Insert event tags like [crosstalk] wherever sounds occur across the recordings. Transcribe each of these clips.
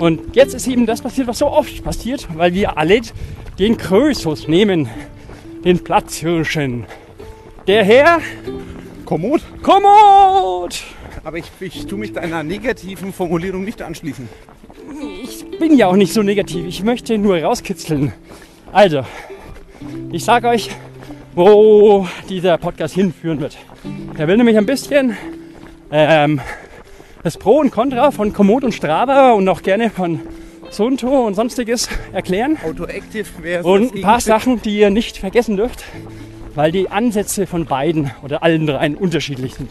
Und jetzt ist eben das passiert, was so oft passiert, weil wir alle den Krösus nehmen, den Platzhirschen. Der Herr Kommod. Kommod! Aber ich, ich tue mich deiner negativen Formulierung nicht anschließen. Ich bin ja auch nicht so negativ, ich möchte nur rauskitzeln. Also, ich sage euch, wo dieser Podcast hinführen wird. Er will nämlich ein bisschen ähm, das Pro und Contra von Komoot und Strava und auch gerne von Sunto und sonstiges erklären. Autoactive wäre Und ein paar Sachen, die ihr nicht vergessen dürft, weil die Ansätze von beiden oder allen dreien unterschiedlich sind.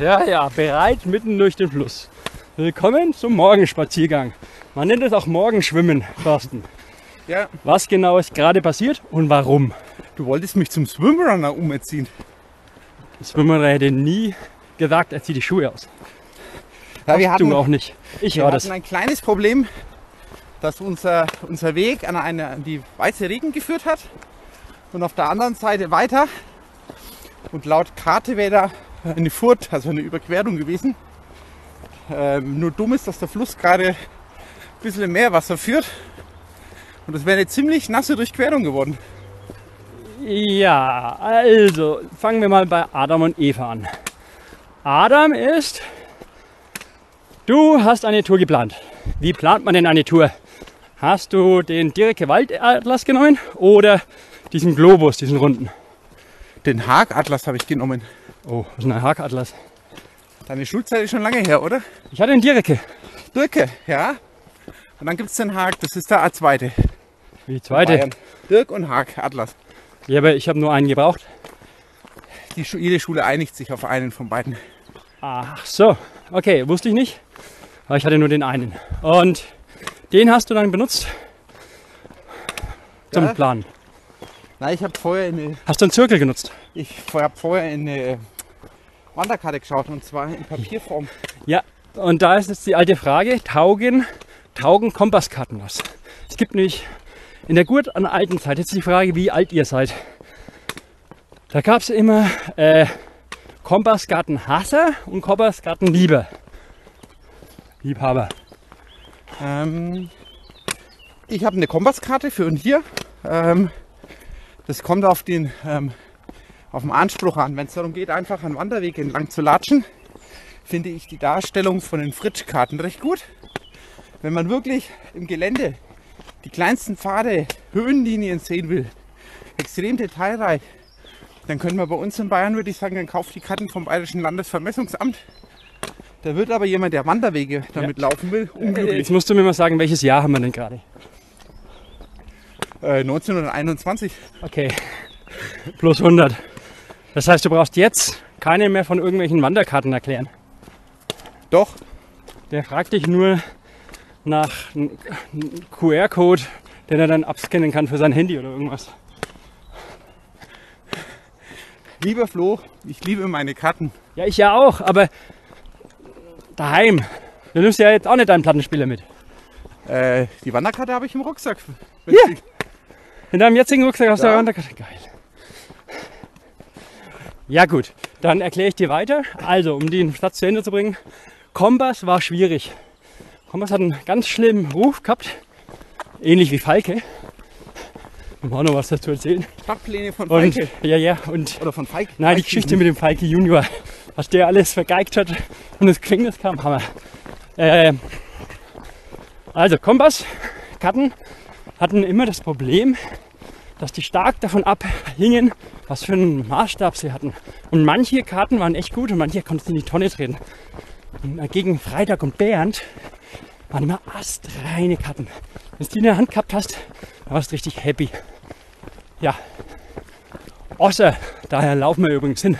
Ja, ja, bereit mitten durch den Fluss. Willkommen zum Morgenspaziergang. Man nennt es auch Morgenschwimmen, Thorsten. Ja, Was genau ist gerade passiert und warum? du wolltest mich zum Swimrunner umerziehen. Das Schwimmer hätte nie gesagt, er zieht die Schuhe aus. Ja, wir du hatten, auch nicht. Ich wir war das. hatten ein kleines Problem, dass unser, unser Weg an, eine, an die Weiße Regen geführt hat und auf der anderen Seite weiter. Und laut Karte wäre da eine Furt, also eine Überquerung gewesen. Ähm, nur dumm ist, dass der Fluss gerade ein bisschen mehr Wasser führt. Und das wäre eine ziemlich nasse Durchquerung geworden. Ja, also fangen wir mal bei Adam und Eva an. Adam ist, du hast eine Tour geplant. Wie plant man denn eine Tour? Hast du den Dirke Waldatlas genommen oder diesen Globus, diesen runden? Den Hagatlas habe ich genommen. Oh, was ist denn ein Hagatlas? Deine Schulzeit ist schon lange her, oder? Ich hatte den Dirke. Dirke, ja. Und dann gibt es den Haag, das ist der A2. Wie zweite. Bayern. Dirk und Haag, Atlas. Ja, aber ich habe nur einen gebraucht. Die, Schu- jede Schule einigt sich auf einen von beiden. Ach so, okay, wusste ich nicht. Aber ich hatte nur den einen. Und den hast du dann benutzt zum Ja. Planen. Nein, ich habe vorher eine, Hast du einen Zirkel genutzt? ich habe vorher in eine Wanderkarte geschaut und zwar in Papierform. Ja, und da ist jetzt die alte Frage, taugen, taugen Kompasskarten was? Es gibt nämlich in der gut an alten Zeit, jetzt die Frage, wie alt ihr seid. Da gab es immer äh, Kompasskarten Hasser und Kompasskarten Lieber. Liebhaber. Ähm, ich habe eine Kompasskarte für und hier. Ähm, das kommt auf den, ähm, auf den Anspruch an. Wenn es darum geht, einfach einen Wanderweg entlang zu latschen, finde ich die Darstellung von den Fritschkarten recht gut. Wenn man wirklich im Gelände die kleinsten Pfade, Höhenlinien sehen will, extrem detailreich, dann können wir bei uns in Bayern, würde ich sagen, dann kauft die Karten vom Bayerischen Landesvermessungsamt. Da wird aber jemand, der Wanderwege damit laufen will, unglücklich. Jetzt musst du mir mal sagen, welches Jahr haben wir denn gerade? Äh, 1921. Okay, plus 100. Das heißt, du brauchst jetzt keine mehr von irgendwelchen Wanderkarten erklären. Doch, Der fragt dich nur nach einem QR-Code, den er dann abscannen kann für sein Handy oder irgendwas. lieber Flo, ich liebe meine Karten. Ja, ich ja auch, aber daheim. Du nimmst ja jetzt auch nicht deinen Plattenspieler mit. Äh, die Wanderkarte habe ich im Rucksack. Ja. In deinem jetzigen Rucksack hast du eine Wanderkarte. Geil. Ja gut, dann erkläre ich dir weiter. Also, um den Satz zu Ende zu bringen. Kompass war schwierig. Kompass hat einen ganz schlimmen Ruf gehabt. Ähnlich wie Falke. Um auch noch was dazu erzählen. Stadtpläne von Und, Falke. ja, ja, und Oder von Falke. Nein, die. Geschichte mit dem Falke Junior, was der alles vergeigt hat und ins Gefängnis kam, Hammer. Äh, also Kompass, Karten hatten immer das Problem, dass die stark davon abhingen, was für einen Maßstab sie hatten. Und manche Karten waren echt gut und manche konntest du in die Tonne treten. Gegen Freitag und Bernd waren immer astreine Karten. Wenn du die in der Hand gehabt hast, dann warst du richtig happy. Ja, Osser, daher laufen wir übrigens hin.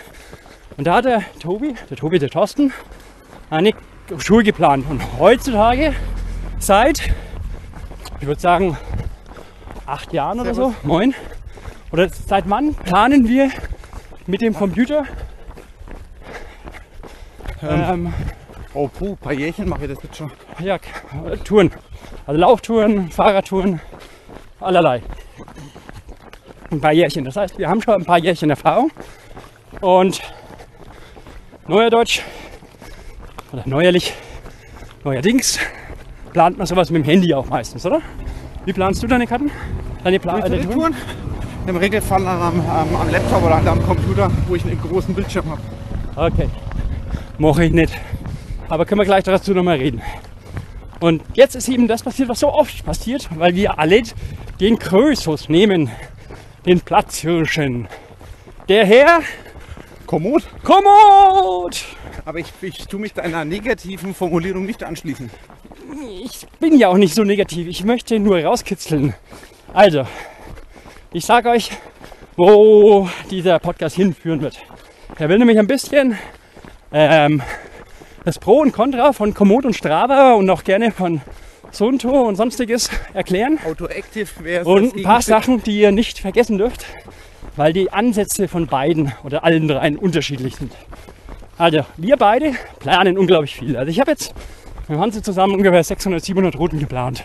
Und da hat der Tobi, der Tobi, der Thorsten, eine Schule geplant. Und heutzutage, seit, ich würde sagen, acht Jahren oder so, neun, oder seit wann planen wir mit dem Computer ähm, Oh, puh, ein paar Jährchen mache ich das jetzt schon. ja, Touren. Also Lauftouren, Fahrradtouren, allerlei. Ein paar Jährchen. Das heißt, wir haben schon ein paar Jährchen Erfahrung. Und Neuerdeutsch, oder neuerlich, neuerdings, plant man sowas mit dem Handy auch meistens, oder? Wie planst du deine Karten? Deine Pla äh, den Touren im Regelfall am, am, am Laptop oder am Computer, wo ich einen großen Bildschirm habe. Okay. Mache ich nicht. Aber können wir gleich dazu nochmal reden. Und jetzt ist eben das passiert, was so oft passiert, weil wir alle den Krösus nehmen, den Platzhirschen. Der Herr Kommod? Kommod! Aber ich, ich tue mich deiner negativen Formulierung nicht anschließen. Ich bin ja auch nicht so negativ. Ich möchte nur rauskitzeln. Also, ich sage euch, wo dieser Podcast hinführen wird. Er will nämlich ein bisschen ähm, das Pro und Contra von Komoot und Strava und auch gerne von Sunto und sonstiges erklären. Autoactive wäre. Und ein paar Sachen, die ihr nicht vergessen dürft, weil die Ansätze von beiden oder allen dreien unterschiedlich sind. Also, wir beide planen unglaublich viel. Also, ich habe jetzt mit Hanse zusammen ungefähr 600, 700 Routen geplant.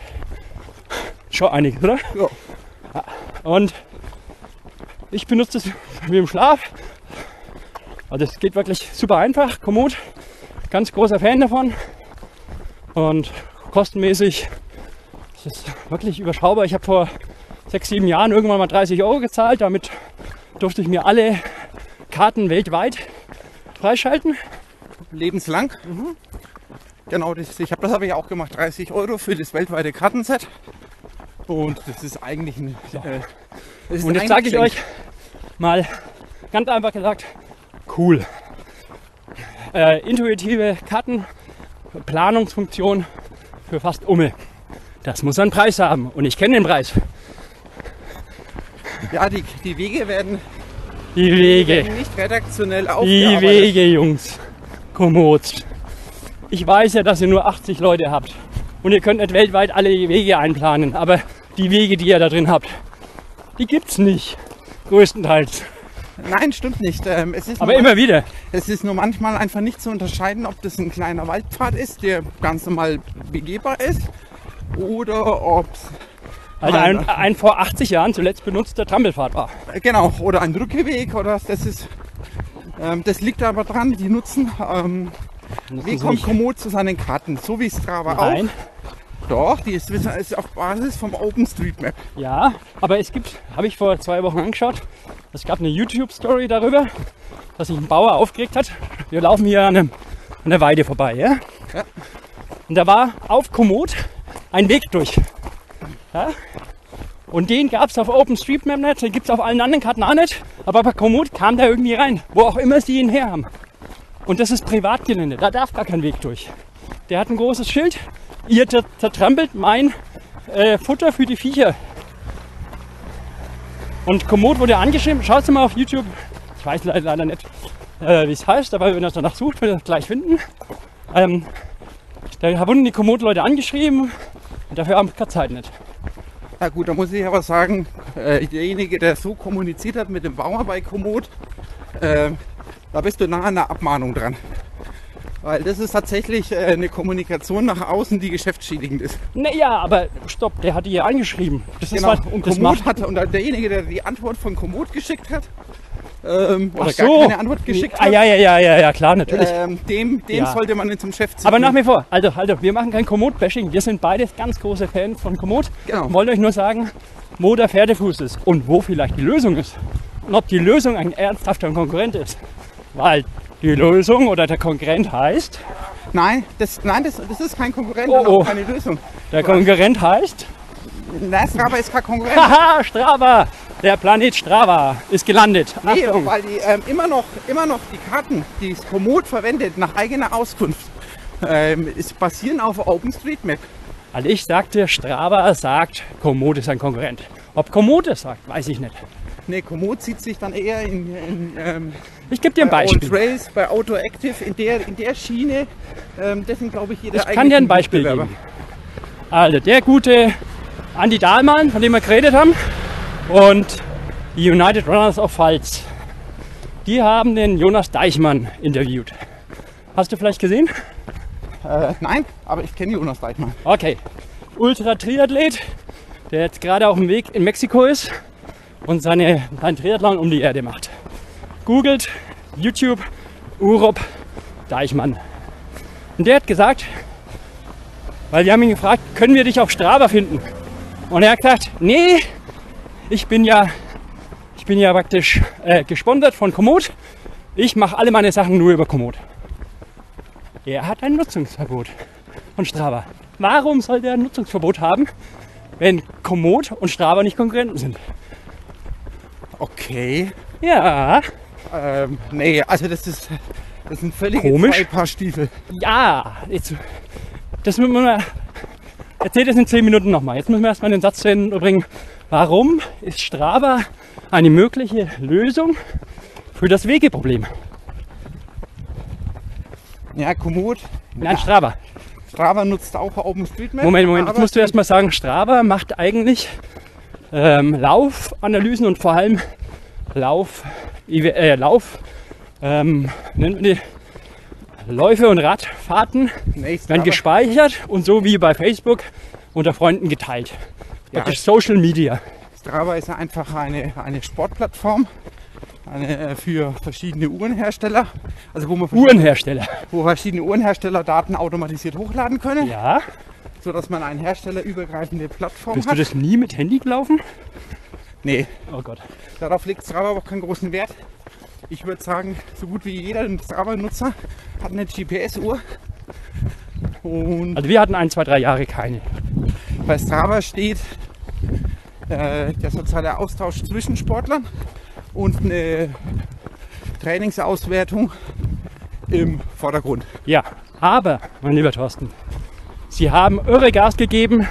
Schon einiges, oder? Ja. Und ich benutze es wie im Schlaf. Also, es geht wirklich super einfach. Komoot, ganz großer Fan davon. Und kostenmäßig es ist wirklich überschaubar. Ich habe vor sechs, sieben Jahren irgendwann mal 30 Euro gezahlt. Damit durfte ich mir alle Karten weltweit freischalten. Lebenslang. Genau, das, ich habe das habe ich auch gemacht. 30 Euro für das weltweite Kartenset. Und das ist eigentlich ein. Äh, das ist Und jetzt sage ich euch mal ganz einfach gesagt, cool. Äh, intuitive Kartenplanungsfunktion für fast Umme. Das muss einen Preis haben und ich kenne den Preis. Ja, die, die Wege werden Die Wege, nicht redaktionell die. Wege, Jungs. Komoot. Ich weiß ja, dass ihr nur 80 Leute habt und ihr könnt nicht weltweit alle Wege einplanen, aber die Wege, die ihr da drin habt, die gibt's nicht. Größtenteils. Nein, stimmt nicht. Ähm, es, ist Aber immer wieder. es ist nur manchmal einfach nicht zu unterscheiden, ob das ein kleiner Waldpfad ist, der ganz normal begehbar ist, oder ob Also ein, ein vor 80 Jahren zuletzt benutzter Trampelpfad war. genau oder ein Rückgeweg oder das ist. Ähm, das liegt aber dran, die nutzen. Ähm, wie kommt Komoot zu seinen Karten? So wie Strava Nein, auch. Doch, die ist, ist auf Basis vom OpenStreetMap. ja, aber es gibt, habe ich vor zwei Wochen angeschaut, es gab eine YouTube-Story darüber, dass sich ein Bauer aufgeregt hat. Wir laufen hier an, einem, an der Weide vorbei, ja? Ja. Und da war auf Komoot ein Weg durch. Ja? Und den gab es auf OpenStreetMap nicht, den gibt es auf allen anderen Karten auch nicht. Aber bei Komoot kam da irgendwie rein, wo auch immer sie ihn her haben. Und das ist Privatgelände, da darf gar kein Weg durch. Der hat ein großes Schild, ihr zer- zertrampelt mein äh, Futter für die Viecher. Und Komoot wurde angeschrieben, schaut mal auf YouTube, ich weiß leider, nicht, äh, wie es heißt, aber wenn ihr danach sucht, werdet ihr es gleich finden. Ähm, da wurden die Komoot-Leute angeschrieben und dafür haben wir keine Zeit nicht. Na gut, da muss ich aber sagen, äh, derjenige, der so kommuniziert hat mit dem Bauer bei Komoot, äh, da bist du nah an der Abmahnung dran. Weil das ist tatsächlich äh, eine Kommunikation nach außen, die geschäftsschädigend ist. Naja, aber stopp, der hat die ja angeschrieben. Das ist Genau. was, Und das Komoot hat, und derjenige, der die Antwort von Komoot geschickt hat, ähm, oder Ach gar so. keine Antwort geschickt ah, hat, ja, ja, ja, ja, ja, klar, natürlich. ähm, dem, dem Ja. sollte man zum Chef ziehen. Aber nach wie vor, also, also wir machen kein Komoot-Bashing. Wir sind beide ganz große Fans von Komoot. Genau. Wollen euch nur sagen, wo der Pferdefuß ist und wo vielleicht die Lösung ist. Und ob die Lösung ein ernsthafter Konkurrent ist. Weil die Lösung oder der Konkurrent heißt, Nein, das, nein das, das ist kein Konkurrent Oh, oh. keine Lösung. der Konkurrent heißt, Na, Strava ist kein Konkurrent. [laughs] haha, Strava, der Planet Strava ist gelandet. Nee, Achtung. weil die ähm, immer, noch, immer noch die Karten, die Komoot verwendet, nach eigener Auskunft, ähm, ist, basieren auf OpenStreetMap. Also ich sagte, Strava sagt, Komoot ist ein Konkurrent. Ob Komoot es sagt, weiß ich nicht. Nee, Komoot sieht sich dann eher in, in ähm, Ich gebe dir ein bei Beispiel. Trails, bei Autoactive, in der, in der Schiene, ähm, dessen glaube ich jeder Ich kann dir ein Beispiel geben. Also der gute Andi Dahlmann, von dem wir geredet haben, und die United Runners of Pfalz, die haben den Jonas Deichmann interviewt. Hast du vielleicht gesehen? Äh, nein, aber ich kenne Jonas Deichmann. Okay. Ultra-Triathlet, der jetzt gerade auf dem Weg in Mexiko ist und seine, seinen Triathlon um die Erde macht. Googelt YouTube Urop Deichmann. Und der hat gesagt, weil wir haben ihn gefragt, können wir dich auf Strava finden? Und er hat gesagt, nee, ich bin ja, ich bin ja praktisch äh, gesponsert von Komoot. Ich mache alle meine Sachen nur über Komoot. Er hat ein Nutzungsverbot von Strava. Warum soll der ein Nutzungsverbot haben, wenn Komoot und Strava nicht Konkurrenten sind? Okay. Ja, Ähm, nee, also das ist, das sind völlig Komisch. zwei Paar Stiefel. ja, jetzt, das müssen wir, erzähl das in 10 Minuten nochmal. Jetzt müssen wir erstmal den Satz zu Ende bringen. Warum ist Strava eine mögliche Lösung für das Wegeproblem? Ja, Komoot. Nein, Strava. Strava nutzt auch OpenStreetMap. Moment, Moment, jetzt musst du erstmal sagen, Strava macht eigentlich ähm, Laufanalysen und vor allem Lauf, äh, Lauf, ähm, nennt man die Läufe und Radfahrten Nee, werden gespeichert und so wie bei Facebook unter Freunden geteilt. Ja. Praktisch Social Media. Strava ist einfach eine, eine Sportplattform eine, für verschiedene Uhrenhersteller. Also wo man verschiedene, Uhrenhersteller. wo verschiedene Uhrenhersteller Daten automatisiert hochladen können, Ja. Sodass man eine herstellerübergreifende Plattform Bist du hat. das nie mit Handy gelaufen? Nee, Oh Gott. darauf legt Strava auch keinen großen Wert. Ich würde sagen, so gut wie jeder Strava-Nutzer hat eine GPS-Uhr. Also wir hatten ein, zwei, drei Jahre keine. bei Strava steht äh, der soziale Austausch zwischen Sportlern und eine Trainingsauswertung im Vordergrund. Ja, aber, mein lieber Thorsten, Sie haben irre Gas gegeben,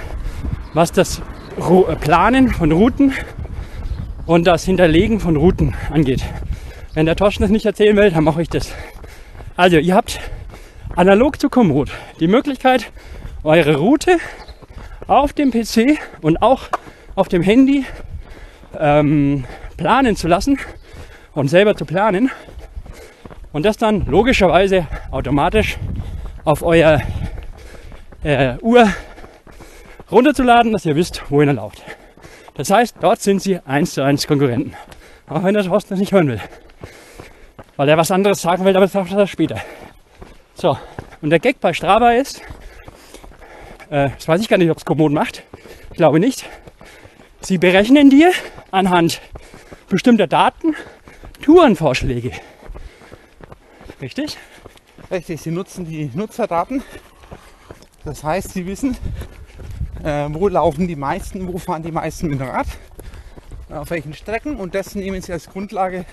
was das äh, Planen von Routen und das Hinterlegen von Routen angeht. Wenn der Thorsten das nicht erzählen will, dann mache ich das. Also, ihr habt analog zu Komoot die Möglichkeit, eure Route auf dem PC und auch auf dem Handy ähm, planen zu lassen und selber zu planen und das dann logischerweise automatisch auf euer äh, Uhr runterzuladen, dass ihr wisst, wohin ihr lauft. Das heißt, dort sind sie eins zu eins Konkurrenten. Auch wenn der Thorsten das nicht hören will. Weil er was anderes sagen will, aber das sagt er später. So, und der Gag bei Strava ist, äh, das weiß ich gar nicht, ob es Komoot macht. Ich glaube nicht. Sie berechnen dir anhand bestimmter Daten Tourenvorschläge. Richtig? Richtig, sie nutzen die Nutzerdaten. Das heißt, sie wissen, äh, wo laufen die meisten, wo fahren die meisten mit dem Rad, auf welchen Strecken und das nehmen sie als Grundlage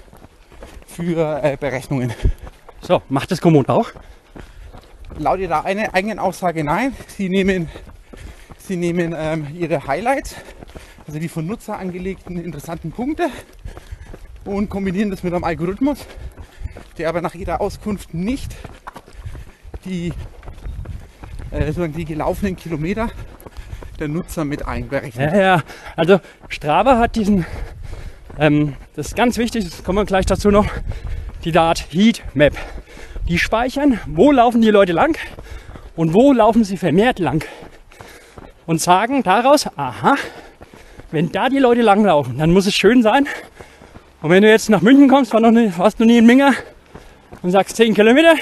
für äh, Berechnungen. So, macht das Komoot auch? Laut ihrer eine, eigenen Aussage nein. Sie nehmen, sie nehmen ähm, ihre Highlights, also die von Nutzer angelegten interessanten Punkte und kombinieren das mit einem Algorithmus, der aber nach ihrer Auskunft nicht die, äh, die gelaufenen Kilometer der Nutzer mit einberechnet. Ja, ja. Also Strava hat diesen, ähm, das ist ganz wichtig, das kommen wir gleich dazu noch, die Art Heatmap. Die speichern, wo laufen die Leute lang und wo laufen sie vermehrt lang. Und sagen daraus, aha, wenn da die Leute langlaufen, dann muss es schön sein. Und wenn du jetzt nach München kommst, war noch nie, warst du nie in Minga und sagst 10 Kilometer,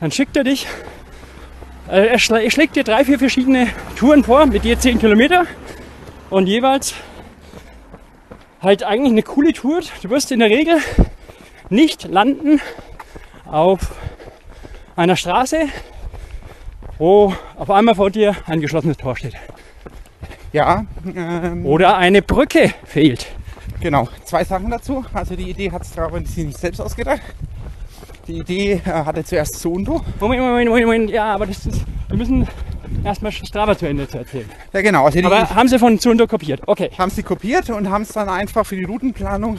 dann schickt er dich äh, er, schlä- er schlägt dir drei, vier verschiedene Touren vor, mit je 10 Kilometer und jeweils halt eigentlich eine coole Tour. Du wirst in der Regel nicht landen auf einer Straße, wo auf einmal vor dir ein geschlossenes Tor steht. Ja, ähm, Oder eine Brücke fehlt. genau. Zwei Sachen dazu. Also die Idee hat Strava sich nicht selbst ausgedacht. Die Idee äh, hatte zuerst Sondo. Moment, Moment, Moment, Moment. Ja, aber das ist. Wir müssen erstmal Strava zu Ende zu erzählen. Ja genau, also Aber haben sie von Zundo kopiert? Okay. haben sie kopiert und haben es dann einfach für die Routenplanung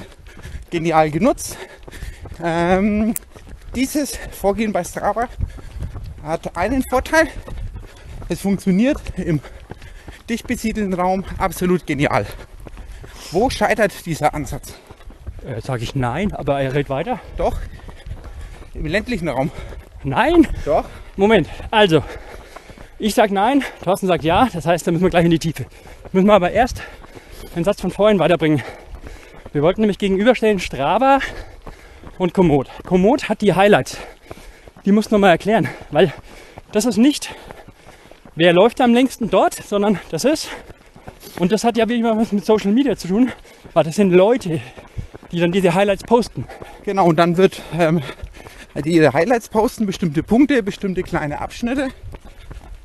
genial genutzt. Ähm, dieses Vorgehen bei Strava hat einen Vorteil. Es funktioniert im dicht besiedelten Raum absolut genial. Wo scheitert dieser Ansatz? Äh, Sage ich nein, aber er redet weiter. Doch, im ländlichen Raum. Nein? Doch. Moment, also, ich sag nein, Thorsten sagt ja, das heißt, da müssen wir gleich in die Tiefe. Müssen wir aber erst den Satz von vorhin weiterbringen. Wir wollten nämlich gegenüberstellen Strava und Komoot. Komoot hat die Highlights. Die musst du nochmal erklären, weil das ist nicht, wer läuft am längsten dort, sondern das ist, und das hat ja wie immer was mit Social Media zu tun, weil das sind Leute, die dann diese Highlights posten. Genau, und dann wird ähm, die ihre Highlights posten, bestimmte Punkte, bestimmte kleine Abschnitte.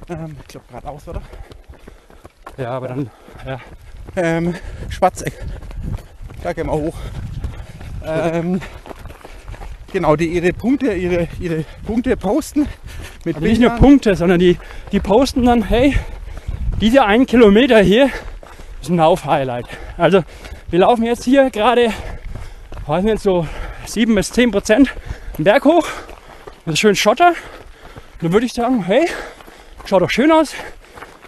Ähm, ich glaube geradeaus, oder? Ja, aber dann, ja. Ähm, Schwarzeck. Da gehen wir hoch. Ähm, genau, die ihre Punkte, ihre, ihre Punkte posten mit Aber nicht nur. Punkte, sondern die, die posten dann, hey, dieser ein Kilometer hier ist ein Lauf-Highlight. Also wir laufen jetzt hier gerade, weiß nicht, so 7 bis 10 Prozent den Berg hoch. Das ist schön Schotter. Dann würde ich sagen, hey, schaut doch schön aus.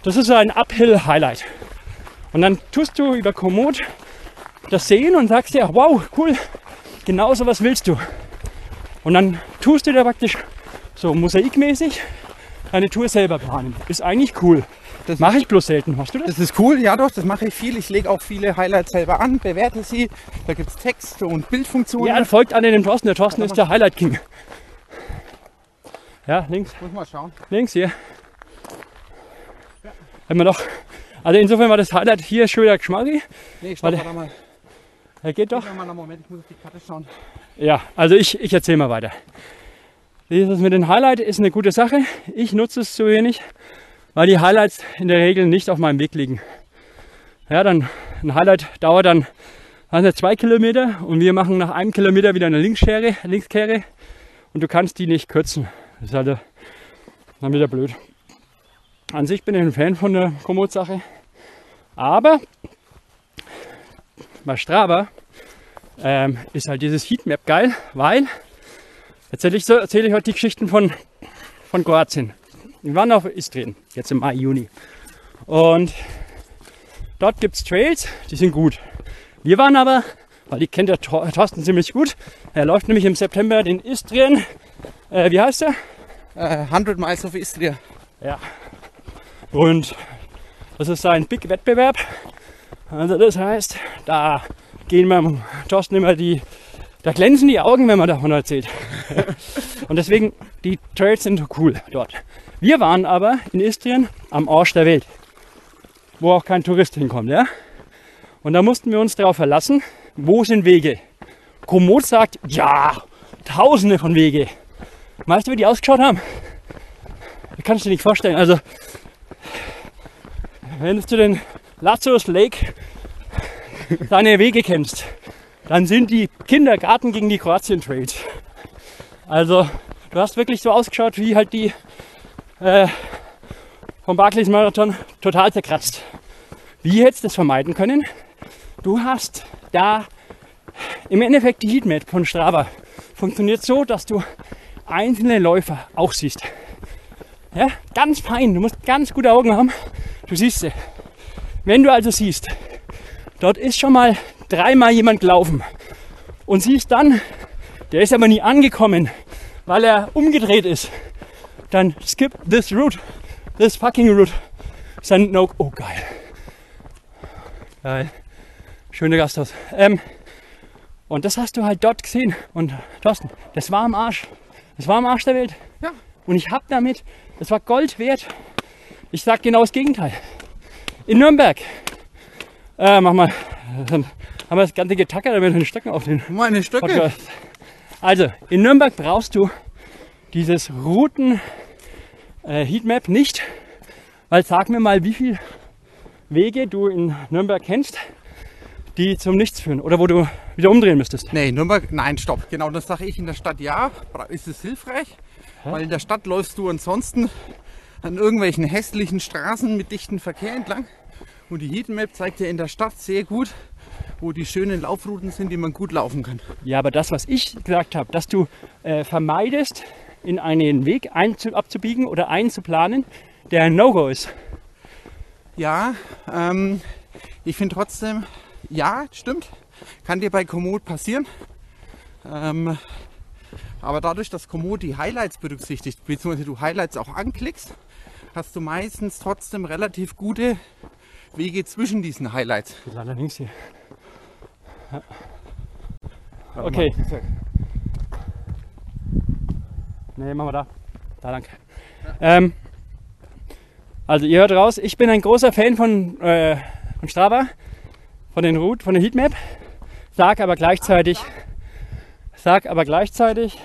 Das ist ein Uphill-Highlight. Und dann tust du über Komoot das sehen und sagst dir, wow, cool, genau so was willst du. Und dann tust du dir praktisch so mosaikmäßig eine Tour selber planen. Ist eigentlich cool. Das mache ich bloß selten. Machst du das? Das ist cool, ja doch, das mache ich viel. Ich lege auch viele Highlights selber an, bewerte sie. Da gibt es Text und Bildfunktionen. Ja, folgt an den Thorsten. Der Thorsten ist der Highlight King. Ja, links, Muss mal schauen. links hier. Haben wir noch. Also insofern war das Highlight hier schon wieder Geschmarri. Nee, stopp, Warte. mal. Er geht doch. Mal einen Moment, ich muss auf die Karte schauen. Ja, also ich, ich erzähle mal weiter. Dieses mit den Highlight ist eine gute Sache. Ich nutze es zu wenig, weil die Highlights in der Regel nicht auf meinem Weg liegen. Ja, dann ein Highlight dauert dann nicht, zwei Kilometer und wir machen nach einem Kilometer wieder eine Linkskehre, Linkskehre und du kannst die nicht kürzen. Das ist halt dann wieder blöd. An sich bin ich ein Fan von der Komoot-Sache, aber bei Strava ähm, ist halt dieses Heatmap geil, weil erzähle ich, so, erzähle ich heute die Geschichten von, von Kroatien. Wir waren auf Istrien, jetzt im Mai, Juni. Und dort gibt es Trails, die sind gut. Wir waren aber, weil die kennt der Thor- Thorsten ziemlich gut, er läuft nämlich im September den Istrien, äh, wie heißt der? Äh, 100 Miles of Istria. Ja. Und das ist ein Big Wettbewerb. Also das heißt, da gehen wir Thorsten immer die, da glänzen die Augen, wenn man davon erzählt. [laughs] Und deswegen, die Trails sind cool dort. Wir waren aber in Istrien am Arsch der Welt, wo auch kein Tourist hinkommt, ja. Und da mussten wir uns darauf verlassen, wo sind Wege. Komoot sagt, ja, tausende von Wege. Weißt du, wie die ausgeschaut haben? Das kannst du dir nicht vorstellen. Also, wenn du den Lazarus Lake deine Wege kennst, dann sind die Kindergarten gegen die Kroatien Trails. Also, du hast wirklich so ausgeschaut wie halt die äh, vom Barclays Marathon total zerkratzt. Wie hättest du das vermeiden können? Du hast da im Endeffekt die Heatmap von Strava funktioniert so, dass du einzelne Läufer auch siehst. Ja, ganz fein. Du musst ganz gute Augen haben. Du siehst sie. Wenn du also siehst, dort ist schon mal dreimal jemand gelaufen und siehst dann, der ist aber nie angekommen, weil er umgedreht ist, dann skip this route, this fucking route. Ein No. Oh geil. Geil. Schöne Gasthaus. Ähm, und das hast du halt dort gesehen. Und Thorsten, das war am Arsch. Das war am Arsch der Welt. Ja. Und ich hab damit, das war Gold wert. Ich sag genau das Gegenteil. In Nürnberg, äh, mach mal, dann haben wir das ganze Getacker damit den Stöcken auf den Meine Stöcke. Podcast. Also, in Nürnberg brauchst du dieses Routen äh, Heatmap nicht, weil sag mir mal, wie viele Wege du in Nürnberg kennst, die zum Nichts führen oder wo du wieder umdrehen müsstest. Nee, Nürnberg, nein, stopp. Genau das sage ich in der Stadt ja. Ist es hilfreich? Weil in der Stadt läufst du ansonsten an irgendwelchen hässlichen Straßen mit dichtem Verkehr entlang. Und die Heatmap zeigt dir in der Stadt sehr gut, wo die schönen Laufrouten sind, die man gut laufen kann. Ja, aber das, was ich gesagt habe, dass du äh, vermeidest, in einen Weg abzubiegen oder einzuplanen, der ein No-Go ist. Ja, ähm, ich finde trotzdem, ja, stimmt. Kann dir bei Komoot passieren. Ähm, aber dadurch, dass Komoot die Highlights berücksichtigt, beziehungsweise du Highlights auch anklickst, hast du meistens trotzdem relativ gute Wege zwischen diesen Highlights. Leider links hier. Ja. Okay. Nee, machen wir da. Da lang. Ähm, also ihr hört raus, ich bin ein großer Fan von, äh, von Strava, von den Route, von der Heatmap, sag aber gleichzeitig, sag aber gleichzeitig,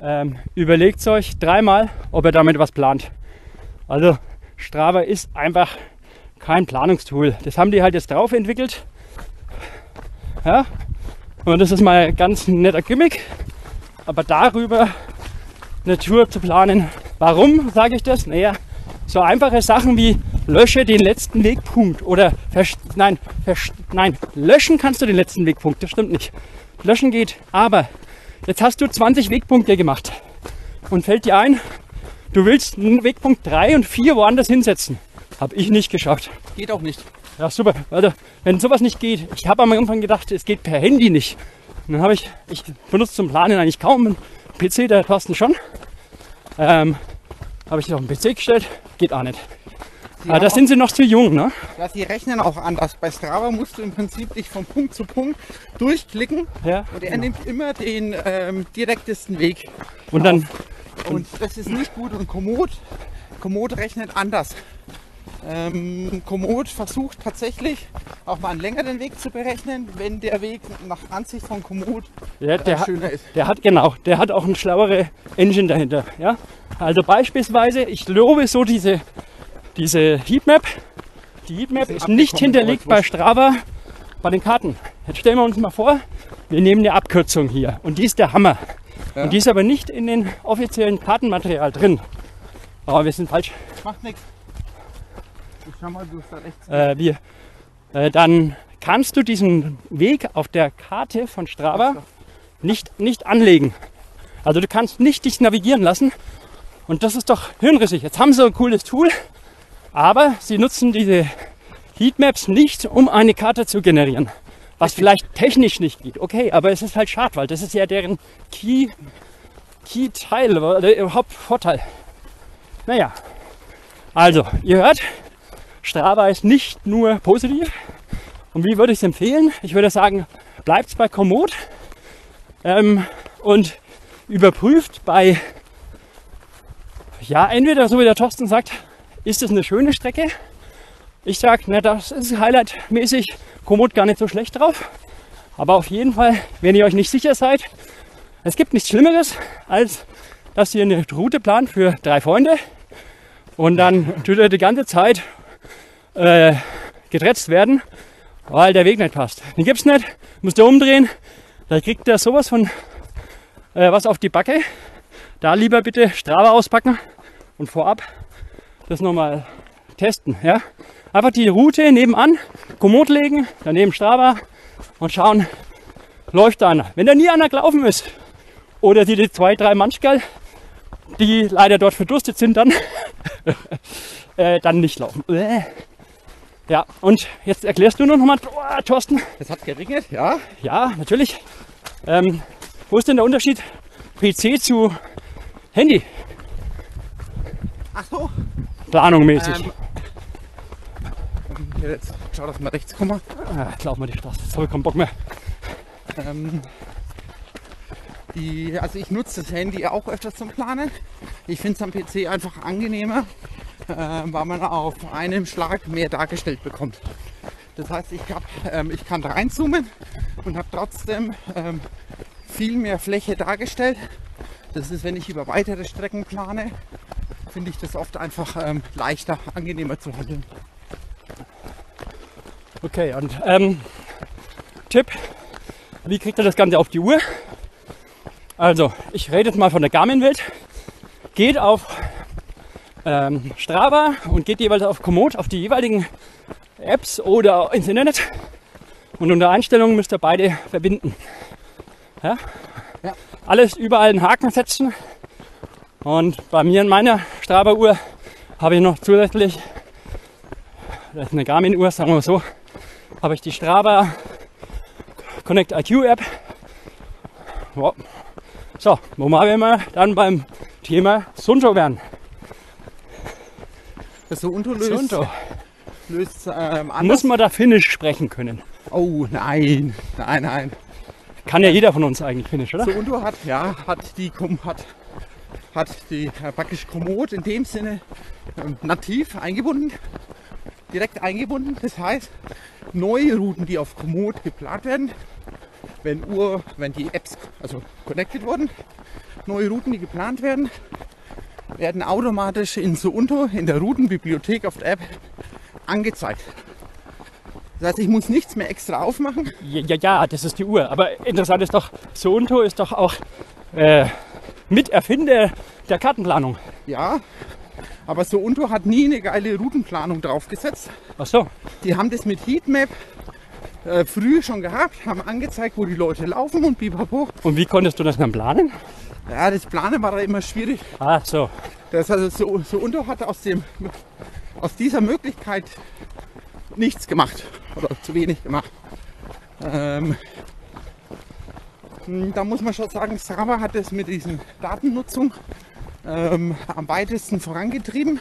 ähm, überlegt euch dreimal, ob ihr damit was plant. Also Strava ist einfach kein Planungstool. Das haben die halt jetzt drauf entwickelt. Ja, und das ist mal ganz netter Gimmick. Aber darüber eine Tour zu planen, warum sage ich das? Naja, so einfache Sachen wie lösche den letzten Wegpunkt oder nein, nein, löschen kannst du den letzten Wegpunkt, das stimmt nicht. Löschen geht, aber jetzt hast du 20 Wegpunkte gemacht und fällt dir ein, du willst einen Wegpunkt 3 und 4 woanders hinsetzen. Habe ich nicht geschafft. Geht auch nicht. Ja, super. Also, wenn sowas nicht geht, ich habe am Anfang gedacht, es geht per Handy nicht. Und dann habe ich, ich benutze zum Planen eigentlich kaum PC, der Thorsten schon. Ähm, habe ich auf den PC gestellt, geht auch nicht. Aber da sind sie noch zu jung, ne? Ja, sie rechnen auch anders. Bei Strava musst du im Prinzip dich von Punkt zu Punkt durchklicken Ja. und er nimmt immer den ähm, direktesten Weg. Und dann, Und das ist nicht gut. Und Komoot, Komoot rechnet anders. Ähm, Komoot versucht tatsächlich auch mal einen längeren Weg zu berechnen, wenn der Weg nach Ansicht von Komoot der, der, hat, schöner ist. der hat genau, der hat auch eine schlauere Engine dahinter. Ja? Also beispielsweise, ich lobe so diese, diese Heatmap. Die Heatmap ist nicht hinterlegt bei Strava bei den Karten. Jetzt stellen wir uns mal vor, wir nehmen eine Abkürzung hier und die ist der Hammer. Ja. Und die ist aber nicht in den offiziellen Kartenmaterial drin. Aber wir sind falsch. Macht nichts. Mal, du bist da rechts. Äh, wir, äh, dann kannst du diesen Weg auf der Karte von Strava nicht, nicht anlegen. Also du kannst nicht dich navigieren lassen. Und das ist doch hirnrissig. Jetzt haben sie ein cooles Tool, aber sie nutzen diese Heatmaps nicht, um eine Karte zu generieren. Was vielleicht technisch nicht geht. Okay, aber es ist halt schade, weil das ist ja deren Key, Key-Teil, oder der Hauptvorteil. Naja, also, ihr hört, Strava ist nicht nur positiv. Und wie würde ich es empfehlen? Ich würde sagen, bleibt bei Komoot ähm, und überprüft bei, ja, entweder so wie der Thorsten sagt, ist es eine schöne Strecke. Ich sage, na, das ist highlightmäßig Komoot gar nicht so schlecht drauf. Aber auf jeden Fall, wenn ihr euch nicht sicher seid, es gibt nichts Schlimmeres, als dass ihr eine Route plant für drei Freunde und dann tut ihr die ganze Zeit äh, getretzt werden, weil der Weg nicht passt. Den gibt's nicht, müsst ihr umdrehen, da kriegt ihr sowas von äh, was auf die Backe. Da lieber bitte Strava auspacken und vorab das nochmal testen. Ja? Einfach die Route nebenan, Komoot legen, daneben Strava und schauen, läuft da einer. Wenn da nie einer gelaufen ist oder die, die zwei, drei Manschgal, die leider dort verdurstet sind, dann, [laughs] äh, dann nicht laufen. Ja, und jetzt erklärst du noch mal, oh, Thorsten. Es hat geregnet, ja. Ja, natürlich. Ähm, wo ist denn der Unterschied PC zu Handy? Ach so. Planungmäßig. Ähm, jetzt schau, dass wir rechts kommen. Ah, glaub mal die Straße, jetzt habe ich keinen Bock mehr. Ähm, die, also ich nutze das Handy auch öfters zum Planen. Ich finde es am PC einfach angenehmer, äh, weil man auf einem Schlag mehr dargestellt bekommt. Das heißt, ich, hab, ähm, ich kann reinzoomen und habe trotzdem ähm, viel mehr Fläche dargestellt. Das ist, wenn ich über weitere Strecken plane, finde ich das oft einfach ähm, leichter, angenehmer zu handeln. Okay, und ähm, Tipp, wie kriegt ihr das Ganze auf die Uhr? Also, ich rede jetzt mal von der Garmin-Welt. Geht auf ähm, Strava und geht jeweils auf Komoot, auf die jeweiligen Apps oder ins Internet. Und unter Einstellungen müsst ihr beide verbinden. Ja? Ja. Alles überall einen Haken setzen. Und bei mir in meiner Strava-Uhr habe ich noch zusätzlich, das ist eine Garmin-Uhr, sagen wir so, habe ich die Strava Connect IQ App. So, wo wir mal dann beim Thema Sunto werden. So löst, Sunto. löst ähm, anders. Muss man da Finnisch sprechen können? Oh nein, nein, nein. Kann ja jeder von uns eigentlich Finnisch, oder? So Unto hat, ja, hat die hat hat die äh, praktisch Komoot in dem Sinne ähm, nativ eingebunden, direkt eingebunden. Das heißt, neue Routen, die auf Komoot geplant werden, wenn Uhr, wenn die Apps also connected wurden, neue Routen, die geplant werden, werden automatisch in Suunto in der Routenbibliothek auf der App angezeigt. Das heißt, ich muss nichts mehr extra aufmachen. Ja, ja, ja, das ist die Uhr. Aber interessant ist doch, Sounto ist doch auch äh, Miterfinder der Kartenplanung. Ja, aber Suunto hat nie eine geile Routenplanung draufgesetzt. Ach so. Die haben das mit Heatmap äh, früh schon gehabt, haben angezeigt, wo die Leute laufen und bipapo. Und wie konntest du das dann planen? Ja, das Planen war da immer schwierig. Ah, so. Das also so, so Unter hat aus, dem, aus dieser Möglichkeit nichts gemacht oder zu wenig gemacht. Ähm, hm, da muss man schon sagen, Strava hat es mit diesen Datennutzung ähm, am weitesten vorangetrieben.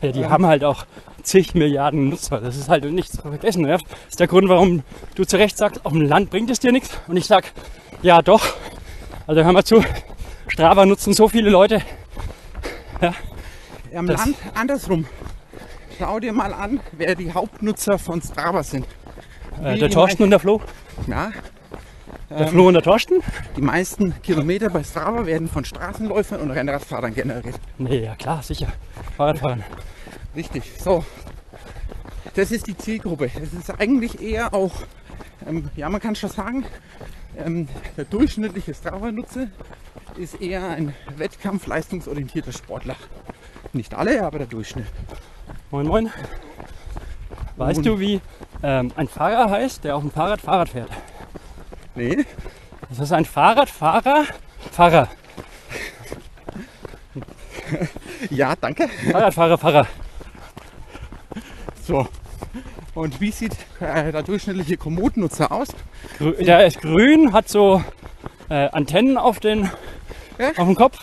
Ja, die haben halt auch zig Milliarden Nutzer. Das ist halt nichts zu vergessen. Das ist der Grund, warum du zu Recht sagst, auf dem Land bringt es dir nichts. Und ich sag, ja doch. Also hör mal zu, Strava nutzen so viele Leute. Ja, Am Das- Land andersrum. Schau dir mal an, wer die Hauptnutzer von Strava sind. äh, der die Thorsten und der Flo. Ja, Der Flo und der Thorsten? die meisten Kilometer bei Strava werden von Straßenläufern und Rennradfahrern generiert. Nee, ja klar, sicher. Fahrradfahren. Richtig, so. Das ist die Zielgruppe. Es ist eigentlich eher auch, ähm, ja, man kann schon sagen, ähm, der durchschnittliche Strava-Nutzer ist eher ein wettkampfleistungsorientierter Sportler. Nicht alle, aber der Durchschnitt. Moin, moin. Weißt Und- du, wie ähm, ein Fahrer heißt, der auf dem Fahrrad Fahrrad fährt? Nee, Das ist ein Fahrradfahrer, Fahrer. ja, danke. Fahrradfahrer, Fahrer. So. Und wie sieht äh, der durchschnittliche Komoot-Nutzer aus? Grü der ist grün, hat so äh, Antennen auf, den, Ja. auf dem Kopf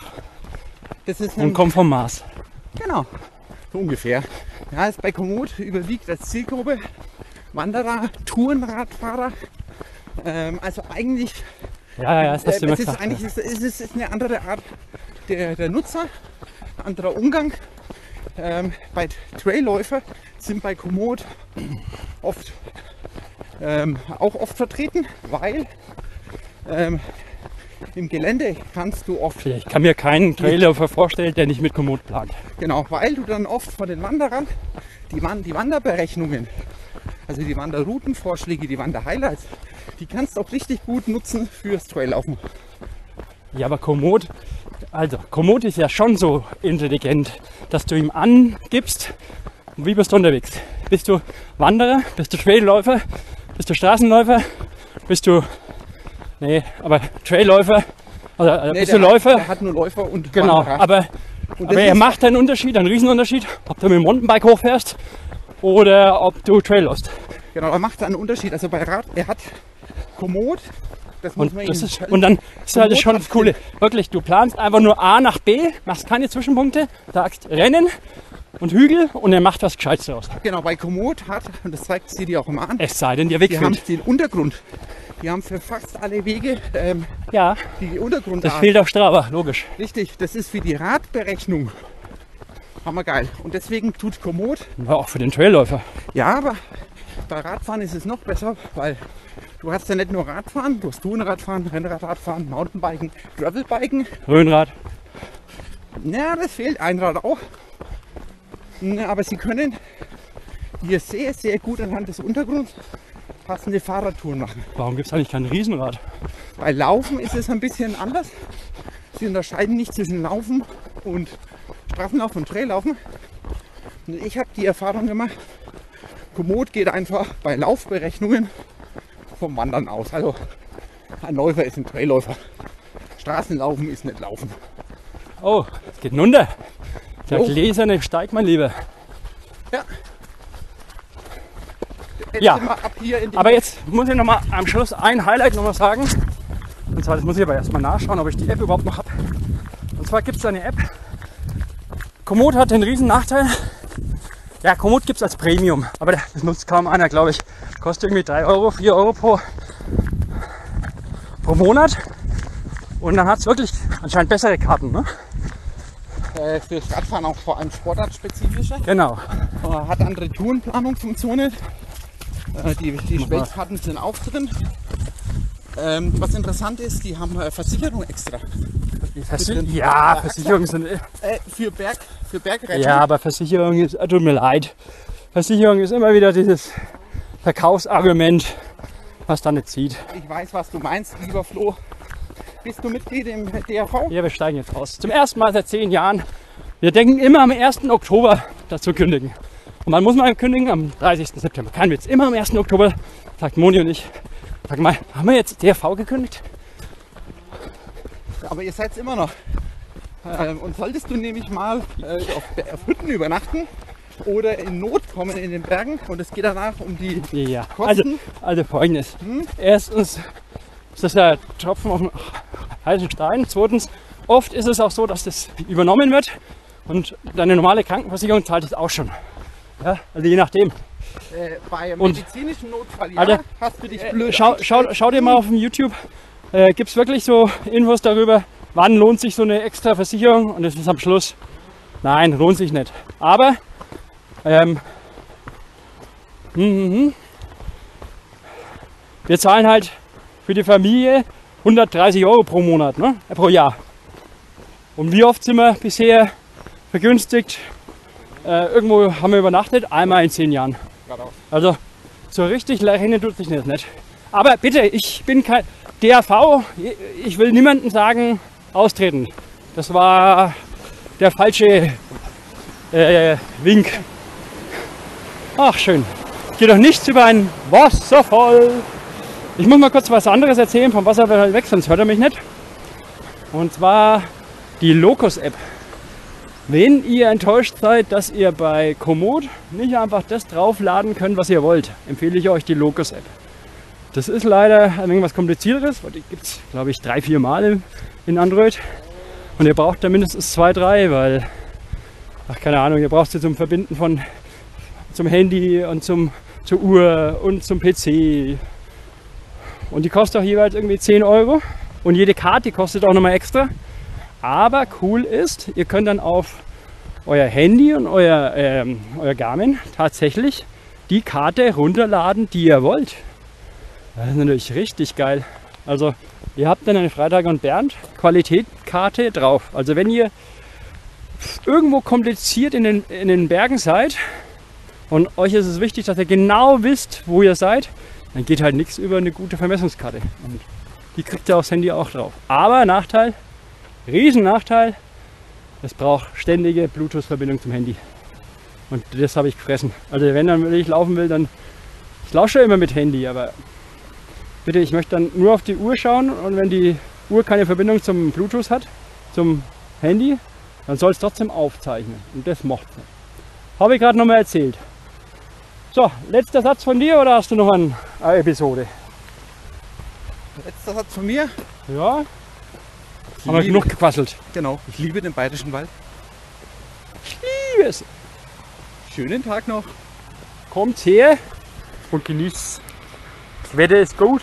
Das ist und ein, kommt vom Mars. genau, so ungefähr. Ja, ist bei Komoot überwiegt als Zielgruppe Wanderer, Tourenradfahrer. Ähm, also eigentlich Ja, ja, ist das Äh, es ist eigentlich ist, es ist eine andere Art der, der Nutzer, anderer Umgang. Ähm, bei Trailläufer sind bei Komoot oft ähm, auch oft vertreten, weil ähm, im Gelände kannst du oft, Ich kann mir keinen Trailer vorstellen, der nicht mit Komoot plant. genau, weil du dann oft von den Wanderern die, Wan die Wanderberechnungen, also die Wanderroutenvorschläge, die Wanderhighlights, die kannst du auch richtig gut nutzen fürs Traillaufen. Ja, aber Komoot, also Komoot ist ja schon so intelligent, dass du ihm angibst, wie bist du unterwegs? Bist du Wanderer? Bist du Trailläufer? Bist du Straßenläufer? Bist du, nee, aber Trailläufer? Also, also Nee, bist du hat- Läufer? Der hat nur Läufer und Genau, Wanderer. aber, Und aber er macht einen Unterschied, einen Riesenunterschied, ob du mit dem Mountainbike hochfährst oder ob du Trail läufst. Genau, er macht einen Unterschied. Also bei Rad, er hat Komoot, das muss Und, man das ist, und dann ist halt schon das Coole. Wirklich, du planst einfach nur A nach B, machst keine Zwischenpunkte, sagst Rennen und Hügel und er macht was Gescheites draus. Genau, bei Komoot hat, und das zeigt sie dir auch immer an, Es sei denn, der die haben wegfällt. den Untergrund. Die haben für fast alle Wege ähm, Ja, die das Untergrundart. fehlt auf Strava, logisch. Richtig, das ist für die Radberechnung. Hammergeil. Und deswegen tut Komoot, Aber auch für den Trailläufer. ja, aber bei Radfahren ist es noch besser, weil du hast ja nicht nur Radfahren, du hast Tourenradfahren, Rennradfahren, Mountainbiken, Gravelbiken. Röhnrad. Ja, das fehlt ein Rad auch. Na, Aber sie können hier sehr, sehr gut anhand des Untergrunds passende Fahrradtouren machen. Warum gibt es eigentlich kein Riesenrad? Bei Laufen ist es ein bisschen anders. Sie unterscheiden nicht zwischen Laufen und Straßenlaufen und Traillaufen. Und ich habe die Erfahrung gemacht, Komoot geht einfach bei Laufberechnungen vom Wandern aus. Also ein Läufer ist ein Trailläufer. Straßenlaufen ist nicht Laufen. Oh, es geht runter. Der Oh. gläserne Steig, mein Lieber. Ja. Jetzt Ja. Aber jetzt muss ich noch mal am Schluss ein Highlight noch mal sagen. Und zwar, das muss ich aber erstmal nachschauen, ob ich die App überhaupt noch habe. Und zwar gibt es eine App. Komoot hat den riesen Nachteil. Ja, Komoot gibt es als Premium, aber das nutzt kaum einer, glaube ich. Kostet irgendwie 3 Euro, 4 Euro pro, pro Monat. Und dann hat es wirklich anscheinend bessere Karten. Ne? äh, fürs Radfahren auch vor allem sportartspezifischer. Genau. Hat andere Tourenplanungsfunktionen. Äh, die die. Schwelzkarten sind auch drin. Ähm, was interessant ist, die haben äh, Versicherung extra. Drin. Ja, Versicherungen sind. Äh, für Berg, für Bergrettung. Ja, aber Versicherung ist, äh, tut mir leid. Versicherung ist immer wieder dieses Verkaufsargument, was da nicht zieht. Ich weiß, was du meinst, lieber Flo. Bist du Mitglied im DRV? Ja, wir steigen jetzt aus. Zum ersten Mal seit zehn Jahren. Wir denken immer am 1. Oktober dazu kündigen. Und wann muss man kündigen? Am 30. September. Kein Witz. Immer am 1. Oktober, sagt Moni und ich. Sag mal, haben wir jetzt DRV gekündigt? Aber ihr seid immer noch. Ähm, und solltest du nämlich mal äh, auf, auf Hütten übernachten oder in Not kommen in den Bergen und es geht danach um die Ja. Also, Kosten. also folgendes. Erstens ist das ja Tropfen auf den heißen Stein. Zweitens, oft ist es auch so, dass das übernommen wird und deine normale Krankenversicherung zahlt es auch schon. Ja, also je nachdem. Äh, bei medizinischen Notfall, ja, Alter, hast du dich Äh, blöd schau, schau, schau dir mal auf dem YouTube. Äh, Gibt es wirklich so Infos darüber, wann lohnt sich so eine extra Versicherung? Und das ist am Schluss, nein, lohnt sich nicht. Aber, ähm, mhm, wir zahlen halt für die Familie 130 Euro pro Monat, ne? Äh, pro Jahr. Und wie oft sind wir bisher vergünstigt? Äh, irgendwo haben wir übernachtet, einmal in zehn Jahren. Also so richtig rechnen tut sich das nicht. Aber bitte, ich bin kein DRV. Ich will niemandem sagen, austreten. Das war der falsche äh, Wink. Ach schön. Geht doch nichts über einen Wasserfall. Ich muss mal kurz was anderes erzählen vom Wasserfall weg, sonst hört er mich nicht. Und zwar die Locus-App. Wenn ihr enttäuscht seid, dass ihr bei Komoot nicht einfach das draufladen könnt, was ihr wollt, empfehle ich euch die Locus-App. Das ist leider ein wenig was komplizierteres, weil die gibt es, glaube ich, drei, vier Mal in- Android. Und ihr braucht da mindestens zwei, drei, weil, ach keine Ahnung, ihr braucht sie zum Verbinden von zum Handy und zum, zur Uhr und zum PC. Und die kostet auch jeweils irgendwie 10 Euro. Und jede Karte kostet auch nochmal extra. Aber cool ist, ihr könnt dann auf euer Handy und euer, ähm, euer Garmin tatsächlich die Karte runterladen, die ihr wollt. Das ist natürlich richtig geil. Also ihr habt dann eine Freitag und Bernd Qualitätkarte drauf. Also wenn ihr irgendwo kompliziert in den, in den Bergen seid und euch ist es wichtig, dass ihr genau wisst, wo ihr seid, dann geht halt nichts über eine gute Vermessungskarte. Und die kriegt ihr aufs Handy auch drauf. Aber Nachteil, riesen Nachteil, es braucht ständige Bluetooth-Verbindung zum Handy. Und das habe ich gefressen. Also wenn dann wenn ich laufen will, dann ich lausche immer mit Handy, aber bitte, ich möchte dann nur auf die Uhr schauen und wenn die Uhr keine Verbindung zum Bluetooth hat, zum Handy, dann soll es trotzdem aufzeichnen. Und das macht nicht. Habe ich gerade nochmal erzählt. So, letzter Satz von dir oder hast du noch ein- eine Episode? Letzter Satz von mir. Ja, Ich haben wir genug gequasselt. Genau, ich liebe den Bayerischen Wald. Liebe es. Schönen Tag noch. Kommt her und genießt. Das Wetter ist gut.